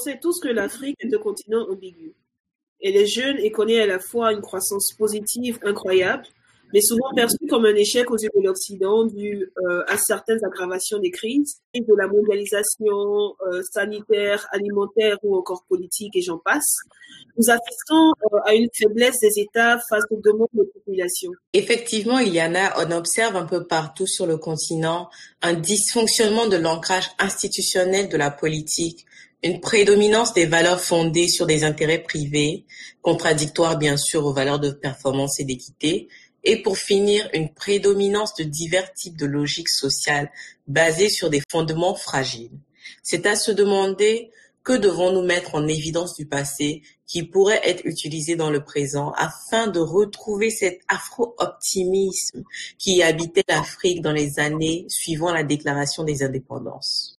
sait tous que l'Afrique est un continent ambigu. Elle est jeune et connaît à la fois une croissance positive incroyable mais souvent perçu comme un échec aux yeux de l'Occident dû euh, à certaines aggravations des crises, de la mondialisation euh, sanitaire, alimentaire ou encore politique, et j'en passe. Nous assistons euh, à une faiblesse des États face aux demandes de population. Effectivement, il y en a, on observe un peu partout sur le continent un dysfonctionnement de l'ancrage institutionnel de la politique, une prédominance des valeurs fondées sur des intérêts privés, contradictoires bien sûr aux valeurs de performance et d'équité, et pour finir, une prédominance de divers types de logiques sociales basées sur des fondements fragiles. C'est à se demander que devons-nous mettre en évidence du passé qui pourrait être utilisé dans le présent afin de retrouver cet afro-optimisme qui habitait l'Afrique dans les années suivant la déclaration des indépendances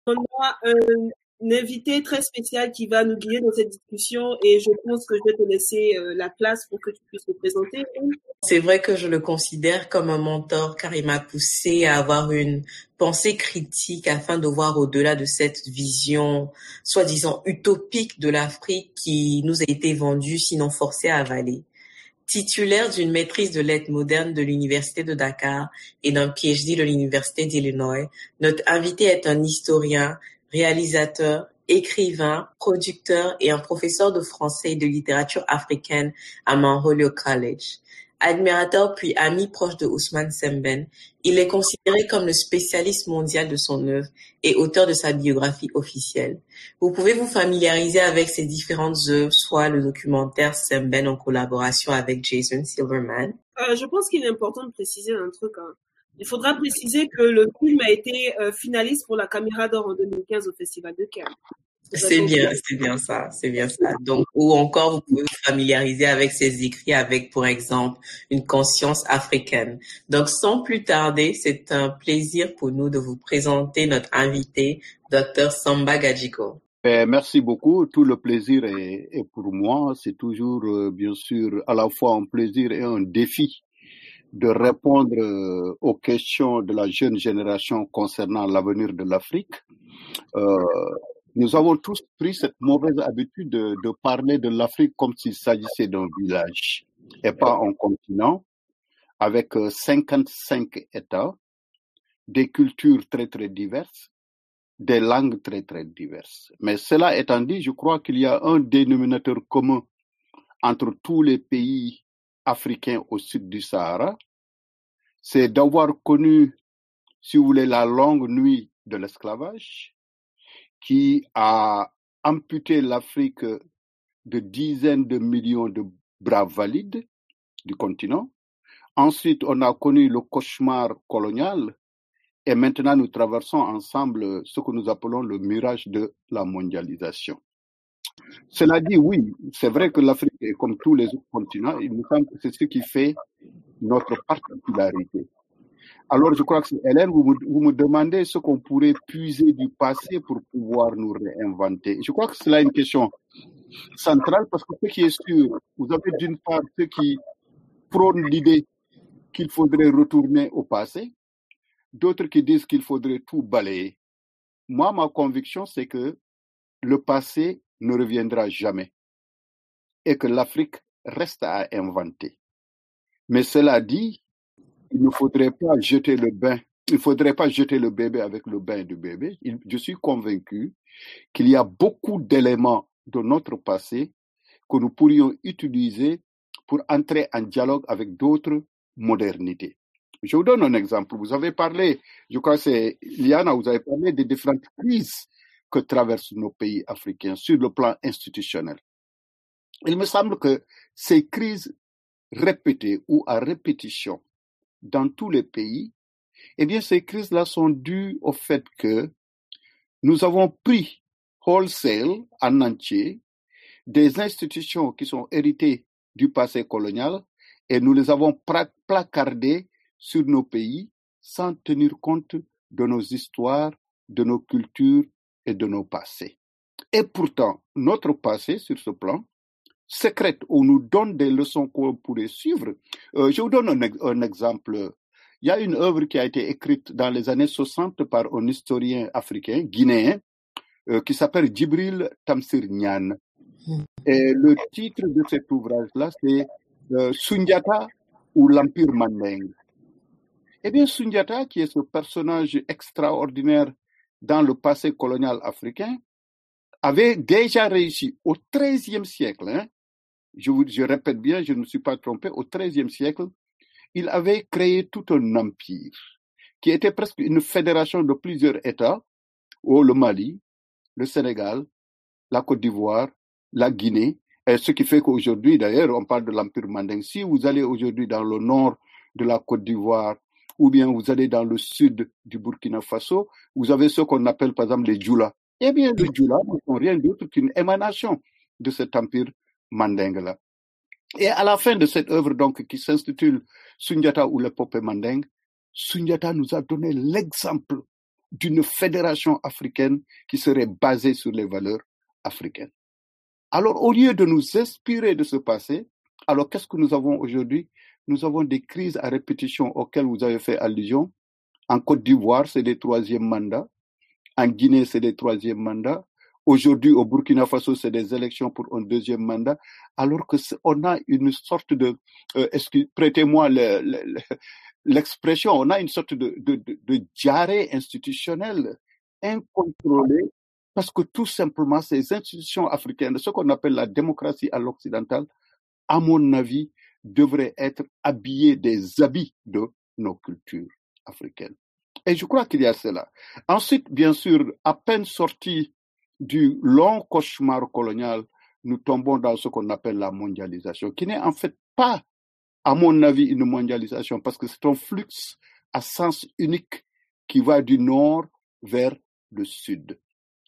une invitée très spéciale qui va nous guider dans cette discussion et je pense que je vais te laisser euh, la place pour que tu puisses te présenter. C'est vrai que je le considère comme un mentor car il m'a poussé à avoir une pensée critique afin de voir au-delà de cette vision soi-disant utopique de l'Afrique qui nous a été vendue sinon forcée à avaler. Titulaire d'une maîtrise de lettres modernes de l'Université de Dakar et d'un PhD de l'Université d'Illinois, notre invité est un historien, réalisateur, écrivain, producteur et un professeur de français et de littérature africaine à Mount Holyoke College. Admirateur puis ami proche de Ousmane Semben, il est considéré comme le spécialiste mondial de son œuvre et auteur de sa biographie officielle. Vous pouvez vous familiariser avec ses différentes œuvres, soit le documentaire Semben en collaboration avec Jason Silverman. Euh, je pense qu'il est important de préciser un truc. Hein. Il faudra préciser que le film a été euh, finaliste pour la Caméra d'Or en 2015 au Festival de Cannes. C'est bien, c'est bien ça, c'est bien ça. Donc, ou encore, vous pouvez vous familiariser avec ses écrits avec, pour exemple, une conscience africaine. Donc, sans plus tarder, c'est un plaisir pour nous de vous présenter notre invité, Dr. Samba Gadjiko. Eh, merci beaucoup. Tout le plaisir est, est pour moi. C'est toujours, euh, bien sûr, à la fois un plaisir et un défi de répondre euh, aux questions de la jeune génération concernant l'avenir de l'Afrique. Euh, nous avons tous pris cette mauvaise habitude de, de parler de l'Afrique comme s'il s'agissait d'un village et pas un continent avec 55 euh, États, des cultures très très diverses, des langues très très diverses. Mais cela étant dit, je crois qu'il y a un dénominateur commun entre tous les pays africains au sud du Sahara, c'est d'avoir connu, si vous voulez, la longue nuit de l'esclavage qui a amputé l'Afrique de dizaines de millions de braves valides du continent. Ensuite, on a connu le cauchemar colonial et maintenant nous traversons ensemble ce que nous appelons le mirage de la mondialisation. Cela dit, oui, c'est vrai que l'Afrique est comme tous les autres continents. Il me semble que c'est ce qui fait notre particularité. Alors, je crois que Hélène, vous me, vous me demandez ce qu'on pourrait puiser du passé pour pouvoir nous réinventer. Je crois que c'est là une question centrale parce que ce qui est sûr, vous avez d'une part ceux qui prônent l'idée qu'il faudrait retourner au passé, d'autres qui disent qu'il faudrait tout balayer. Moi, ma conviction, c'est que le passé ne reviendra jamais et que l'Afrique reste à inventer. Mais cela dit, il ne faudrait pas jeter le bain, il faudrait pas jeter le bébé avec le bain du bébé. Je suis convaincu qu'il y a beaucoup d'éléments de notre passé que nous pourrions utiliser pour entrer en dialogue avec d'autres modernités. Je vous donne un exemple. Vous avez parlé, je crois que c'est Liana, vous avez parlé des différentes crises que traversent nos pays africains sur le plan institutionnel. Il me semble que ces crises répétées ou à répétition dans tous les pays, eh bien, ces crises-là sont dues au fait que nous avons pris wholesale en entier des institutions qui sont héritées du passé colonial et nous les avons placardées sur nos pays sans tenir compte de nos histoires, de nos cultures et de nos passés. Et pourtant, notre passé sur ce plan secrète ou nous donne des leçons qu'on pourrait suivre. Euh, je vous donne un, un, exemple. Il y a une œuvre qui a été écrite dans les années 60 par un historien africain, guinéen, euh, qui s'appelle Djibril Tamsir Nyan. Et le titre de cet ouvrage-là, c'est euh, Sundiata ou l'Empire Manding. Eh bien, Sundiata, qui est ce personnage extraordinaire dans le passé colonial africain, avait déjà réussi au XIIIe siècle, hein, je, vous, répète bien, je ne me suis pas trompé, au XIIIe siècle, il avait créé tout un empire qui était presque une fédération de plusieurs États, au le Mali, le Sénégal, la Côte d'Ivoire, la Guinée, et ce qui fait qu'aujourd'hui, d'ailleurs, on parle de l'Empire manding. Si vous allez aujourd'hui dans le nord de la Côte d'Ivoire, ou bien vous allez dans le sud du Burkina Faso, vous avez ce qu'on appelle par exemple les Djoula. Eh bien, les Djoula ne sont rien d'autre qu'une émanation de cet empire mandingue-là. Et à la fin de cette œuvre, donc, qui s'intitule Sundiata ou le peuple mandingue, Sundiata nous a donné l'exemple d'une fédération africaine qui serait basée sur les valeurs africaines. Alors, au lieu de nous inspirer de ce passé, alors qu'est-ce que nous avons aujourd'hui? Nous avons des crises à répétition auxquelles vous avez fait allusion. En Côte d'Ivoire, c'est des troisièmes mandats. En Guinée, c'est des troisièmes mandats. Aujourd'hui, au Burkina Faso, c'est des élections pour un deuxième mandat, alors que on a une sorte de, euh, prêtez-moi l'expression, on a une sorte de, de, de, de diarrhée institutionnelle incontrôlée, parce que tout simplement, ces institutions africaines, ce qu'on appelle la démocratie à l'occidental, à mon avis, devraient être habillées des habits de nos cultures africaines. Et je crois qu'il y a cela. Ensuite, bien sûr, à peine sorti du long cauchemar colonial, nous tombons dans ce qu'on appelle la mondialisation, qui n'est en fait pas, à mon avis, une mondialisation, parce que c'est un flux à sens unique qui va du nord vers le sud.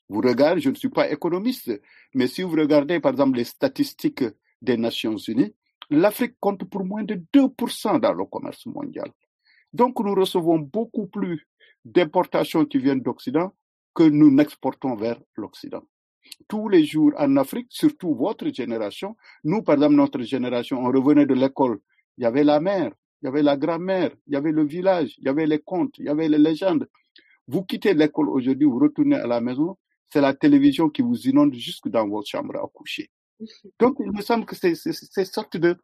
Vous regardez, je ne suis pas économiste, mais si vous regardez par exemple les statistiques des Nations Unies, l'Afrique compte pour moins de 2% dans le commerce mondial. Donc nous recevons beaucoup plus d'importations qui viennent d'Occident que nous n'exportons vers l'Occident. Tous les jours en Afrique, surtout votre génération, nous, par exemple, notre génération, on revenait de l'école, il y avait la mère, il y avait la grand-mère, il y avait le village, il y avait les contes, il y avait les légendes. Vous quittez l'école aujourd'hui, vous retournez à la maison, c'est la télévision qui vous inonde jusque dans votre chambre à coucher. Donc, il me semble que c'est cette sorte de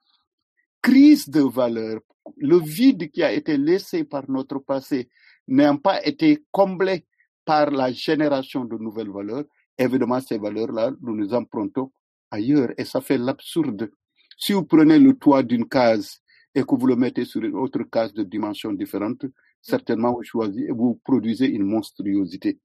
crise de valeur, le vide qui a été laissé par notre passé n'ayant pas été comblé par la génération de nouvelles valeurs, évidemment, ces valeurs-là, nous nous empruntons ailleurs et ça fait l'absurde. Si vous prenez le toit d'une case et que vous le mettez sur une autre case de dimension différente, certainement vous choisissez, vous produisez une monstruosité.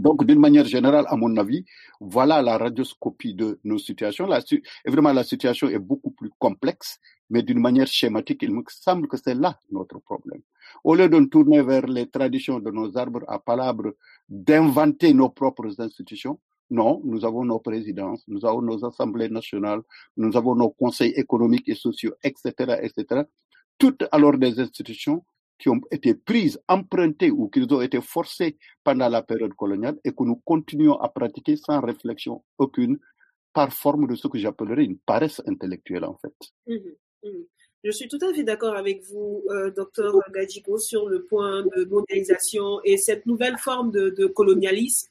Donc, d'une manière générale, à mon avis, voilà la radioscopie de nos situations. La, évidemment, la situation est beaucoup plus complexe, mais d'une manière schématique, il me semble que c'est là notre problème. Au lieu de tourner vers les traditions de nos arbres à palabres, d'inventer nos propres institutions, non, nous avons nos présidences, nous avons nos assemblées nationales, nous avons nos conseils économiques et sociaux, etc., etc. Toutes alors des institutions qui ont été prises, empruntées ou qui ont été forcées pendant la période coloniale et que nous continuons à pratiquer sans réflexion aucune par forme de ce que j'appellerais une paresse intellectuelle en fait. Mmh mmh Je suis tout à fait d'accord avec vous, euh, docteur Gadjigo, sur le point de mondialisation et cette nouvelle forme de, colonialisme,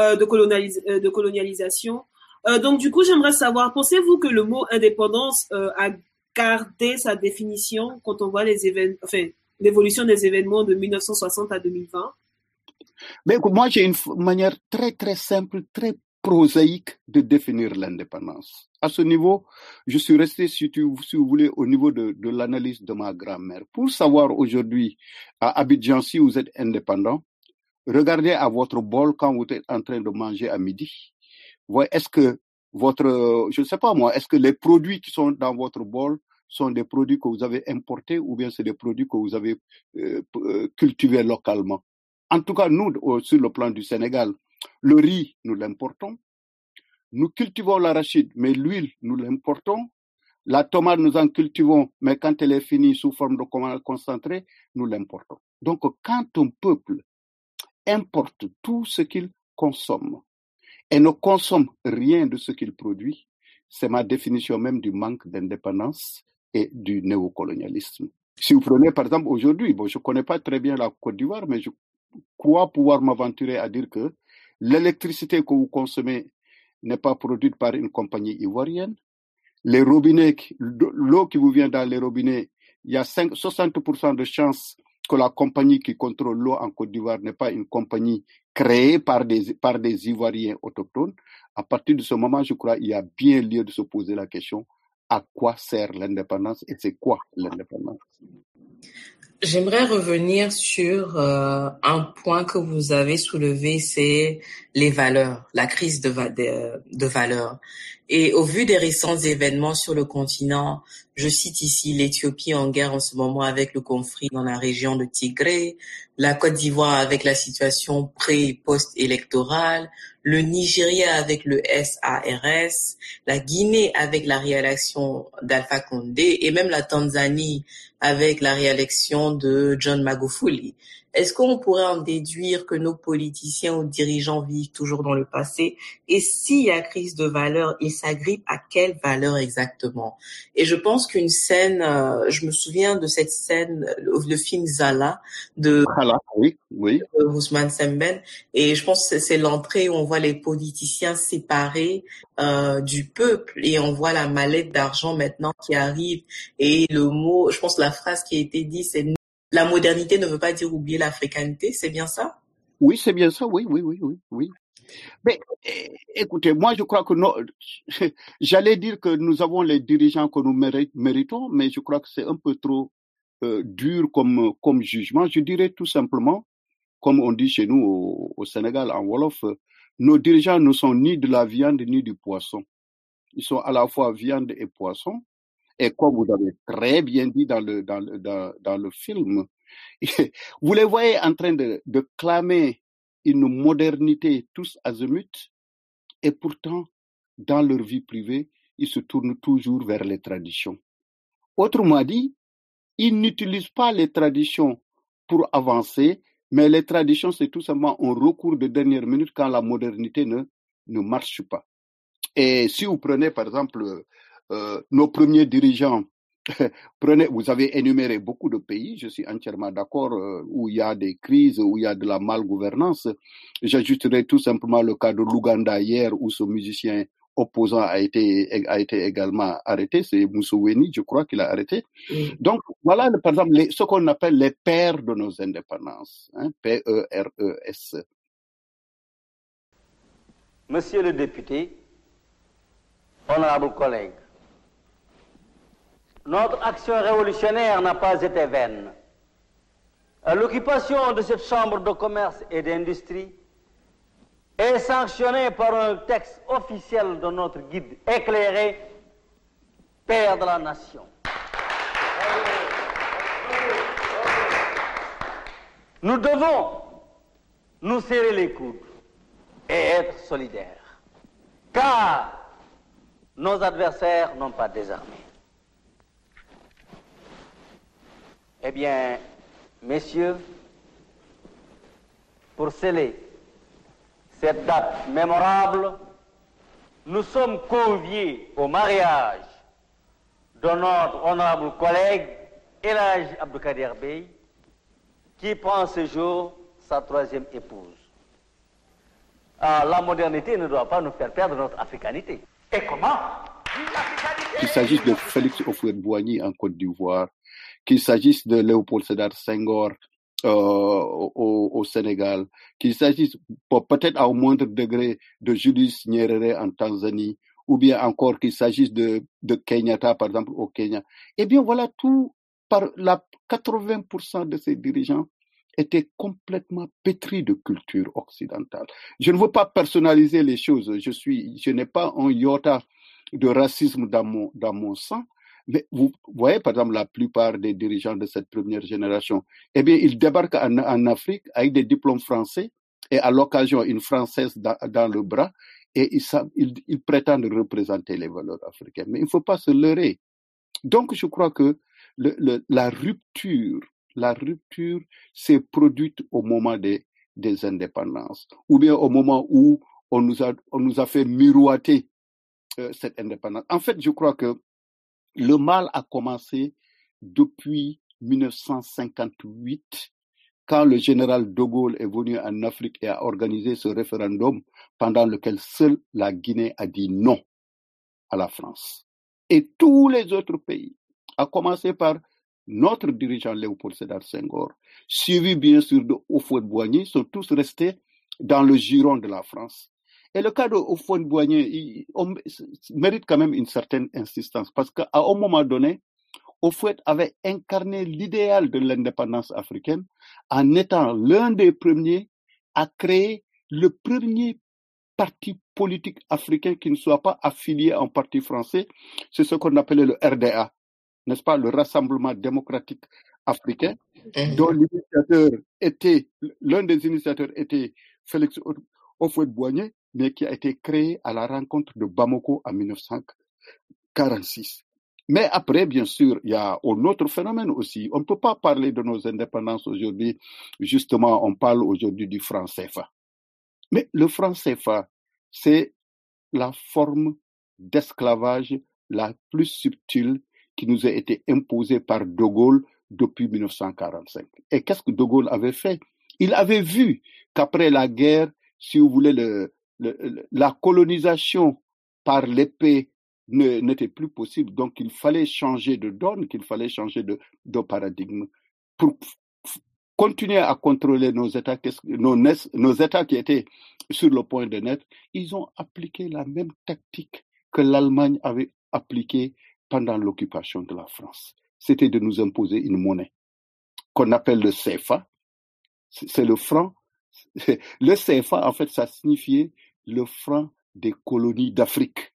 euh, de, euh, de, colonialisation. Euh, donc, du coup, j'aimerais savoir, pensez-vous que le mot indépendance euh, a gardé sa définition quand on voit les événements, l'évolution des événements de 1960 à 2020 Mais moi, j'ai une manière très, très simple, très prosaïque de définir l'indépendance. À ce niveau, je suis resté, si, si vous voulez, au niveau de, de l'analyse de ma grand-mère. Pour savoir aujourd'hui, à Abidjan, si vous êtes indépendant, regardez à votre bol quand vous êtes en train de manger à midi. Est-ce que votre, je ne sais pas moi, est-ce que les produits qui sont dans votre bol sont des produits que vous avez importés ou bien c'est des produits que vous avez euh, euh, cultivés localement. En tout cas, nous, sur le plan du Sénégal, le riz, nous l'importons. Nous cultivons l'arachide, mais l'huile, nous l'importons. La tomate, nous en cultivons, mais quand elle est finie sous forme de concentré, nous l'importons. Donc, quand un peuple importe tout ce qu'il consomme et ne consomme rien de ce qu'il produit, c'est ma définition même du manque d'indépendance et du néocolonialisme. Si vous prenez par exemple aujourd'hui, bon, je ne connais pas très bien la Côte d'Ivoire, mais je crois pouvoir m'aventurer à dire que l'électricité que vous consommez n'est pas produite par une compagnie ivoirienne. Les robinets, l'eau qui vous vient dans les robinets, il y a 5, 60% de chances que la compagnie qui contrôle l'eau en Côte d'Ivoire n'est pas une compagnie créée par des, par des Ivoiriens autochtones. À partir de ce moment, je crois, il y a bien lieu de se poser la question à quoi sert l'indépendance et c'est quoi l'indépendance? J'aimerais revenir sur euh, un point que vous avez soulevé, c'est les valeurs, la crise de, de, valeurs. Et au vu des récents événements sur le continent, je cite ici l'Éthiopie en guerre en ce moment avec le conflit dans la région de Tigré, la Côte d'Ivoire avec la situation pré- et post-électorale, le Nigeria avec le SARS, la Guinée avec la réélection d'Alpha Condé et même la Tanzanie avec la réélection de John Magufuli. Est-ce qu'on pourrait en déduire que nos politiciens ou dirigeants vivent toujours dans le passé? Et s'il y a crise de valeur, ils s'agrippent à quelle valeur exactement? Et je pense qu'une scène, euh, je me souviens de cette scène, le, le film Zala de Voilà, oui, oui. Ousmane Semben, et je pense que c'est l'entrée où on voit les politiciens séparés euh, du peuple et on voit la mallette d'argent maintenant qui arrive. Et le mot, je pense la phrase qui a été dit, c'est la modernité ne veut pas dire oublier l'africanité, c'est bien ça? Oui, c'est bien ça, oui, oui, oui, oui, oui. Mais écoutez, moi je crois que j'allais dire que nous avons les dirigeants que nous méri- méritons, mais je crois que c'est un peu trop euh, dur comme, comme jugement. Je dirais tout simplement, comme on dit chez nous au, au Sénégal en Wolof, nos dirigeants ne sont ni de la viande ni du poisson. Ils sont à la fois viande et poisson. Et comme vous avez très bien dit dans le, dans le, dans, le film, vous les voyez en train de, de clamer une modernité tous azimuts, et pourtant, dans leur vie privée, ils se tournent toujours vers les traditions. Autrement dit, ils n'utilisent pas les traditions pour avancer, mais les traditions, c'est tout simplement un recours de dernière minute quand la modernité ne, ne marche pas. Et si vous prenez, par exemple, nos premiers dirigeants, prenez, vous avez énuméré beaucoup de pays, je suis entièrement d'accord, euh, où il y a des crises, où il y a de la malgouvernance. J'ajouterai tout simplement le cas de l'Ouganda hier, où ce musicien opposant a été, a été également arrêté. C'est Mussolini, je crois, qu'il a arrêté. Donc, voilà, par exemple, les- ce qu'on appelle les pères de nos indépendances, hein, P-E-R-E-S. Monsieur le député, honorables collègues, notre action révolutionnaire n'a pas été vaine. Euh, L'occupation de cette chambre de commerce et d'industrie est sanctionnée par un texte officiel de notre guide éclairé, Père de la Nation. Nous devons nous serrer les coudes et être solidaires, car nos adversaires n'ont pas désarmé. Eh bien, messieurs, pour sceller cette date mémorable, nous sommes conviés au mariage de notre honorable collègue Elage Abdelkader Bey, qui prend ce jour sa troisième épouse. Ah, la modernité ne doit pas nous faire perdre notre africanité. Et comment? Qu'il s'agisse de Félix Houphouët-Boigny en Côte d'Ivoire, qu'il s'agisse de Léopold Sédar Senghor euh, au, au Sénégal, qu'il s'agisse pe- peut-être à un moindre degré de Julius Nyerere en Tanzanie, ou bien encore qu'il s'agisse de, de Kenyatta, par exemple, au Kenya. Eh bien, voilà, tout, par la 80% de ces dirigeants étaient complètement pétris de culture occidentale. Je ne veux pas personnaliser les choses. Je suis, je n'ai pas un iota de racisme dans mon, dans mon sang. Mais vous voyez, par exemple, la plupart des dirigeants de cette première génération, eh bien, ils débarquent en, Afrique avec des diplômes français et à l'occasion une française dans, le bras et ils, prétendent représenter les valeurs africaines. Mais il ne faut pas se leurrer. Donc, je crois que la rupture, la rupture s'est produite au moment des, indépendances, ou bien au moment où on nous a, on nous a fait miroiter euh, cette indépendance. En fait, je crois que le mal a commencé depuis 1958 quand le général de Gaulle est venu en Afrique et a organisé ce référendum pendant lequel seule la Guinée a dit non à la France. Et tous les autres pays, à commencer par notre dirigeant Léopold Sédar Senghor, suivi bien sûr de Houphouët-Boigny, sont tous restés dans le giron de la France. Et le cas de Houphouët-Boigny mérite quand même une certaine insistance parce qu'à un moment donné, Houphouët avait incarné l'idéal de l'indépendance africaine en étant l'un des premiers à créer le premier parti politique africain qui ne soit pas affilié un parti français. C'est ce qu'on appelait le RDA, n'est-ce pas, le Rassemblement démocratique africain, mmh. dont l'initiateur était, l'un des initiateurs était Félix Houphouët-Boigny, mais qui a été créé à la rencontre de Bamako en 1946. Mais après, bien sûr, il y a un autre phénomène aussi. On ne peut pas parler de nos indépendances aujourd'hui. Justement, on parle aujourd'hui du franc CFA. Mais le franc CFA, c'est la forme d'esclavage la plus subtile qui nous a été imposée par De Gaulle depuis 1945. Et qu'est-ce que De Gaulle avait fait? Il avait vu qu'après la guerre, si vous voulez, le, la colonisation par l'épée n'était plus possible. Donc, il fallait changer de donne, qu'il fallait changer de, paradigme. Pour continuer à contrôler nos États, nos États qui étaient sur le point de naître, ils ont appliqué la même tactique que l'Allemagne avait appliquée pendant l'occupation de la France. C'était de nous imposer une monnaie qu'on appelle le CFA. C'est le franc. Le CFA, en fait, ça signifiait le franc des colonies d'Afrique.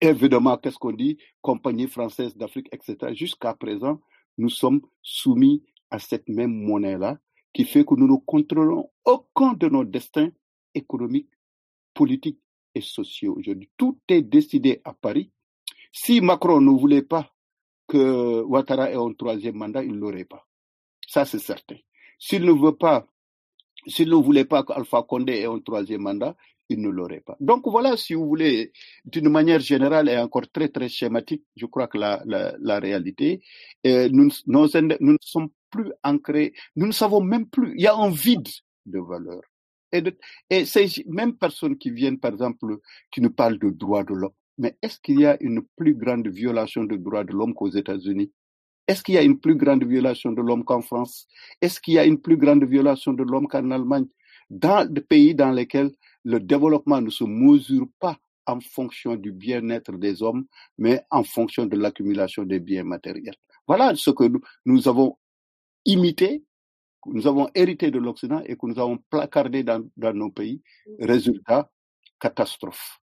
Évidemment, qu'est-ce qu'on dit? Compagnie française d'Afrique, etc. Jusqu'à présent, nous sommes soumis à cette même monnaie-là qui fait que nous ne contrôlons aucun de nos destins économiques, politiques et sociaux aujourd'hui. Tout est décidé à Paris. Si Macron ne voulait pas que Ouattara ait un troisième mandat, il ne l'aurait pas. Ça, c'est certain. S'il ne veut pas, s'il ne voulait pas qu'Alpha Condé ait un troisième mandat, il ne l'aurait pas. Donc voilà, si vous voulez, d'une manière générale et encore très très schématique, je crois que la, la, réalité, nous, nous ne sommes plus ancrés, nous ne savons même plus, il y a un vide de valeur. Et, de, et ces mêmes personnes qui viennent, par exemple, qui nous parlent de droits de l'homme, mais est-ce qu'il y a une plus grande violation des droits de l'homme qu'aux États-Unis? Est-ce qu'il y a une plus grande violation de l'homme qu'en France? Est-ce qu'il y a une plus grande violation de l'homme qu'en Allemagne? Dans des pays dans lesquels le développement ne se mesure pas en fonction du bien-être des hommes, mais en fonction de l'accumulation des biens matériels. Voilà ce que nous, avons imité, que nous avons hérité de l'Occident et que nous avons placardé dans, dans nos pays. Résultat, catastrophe.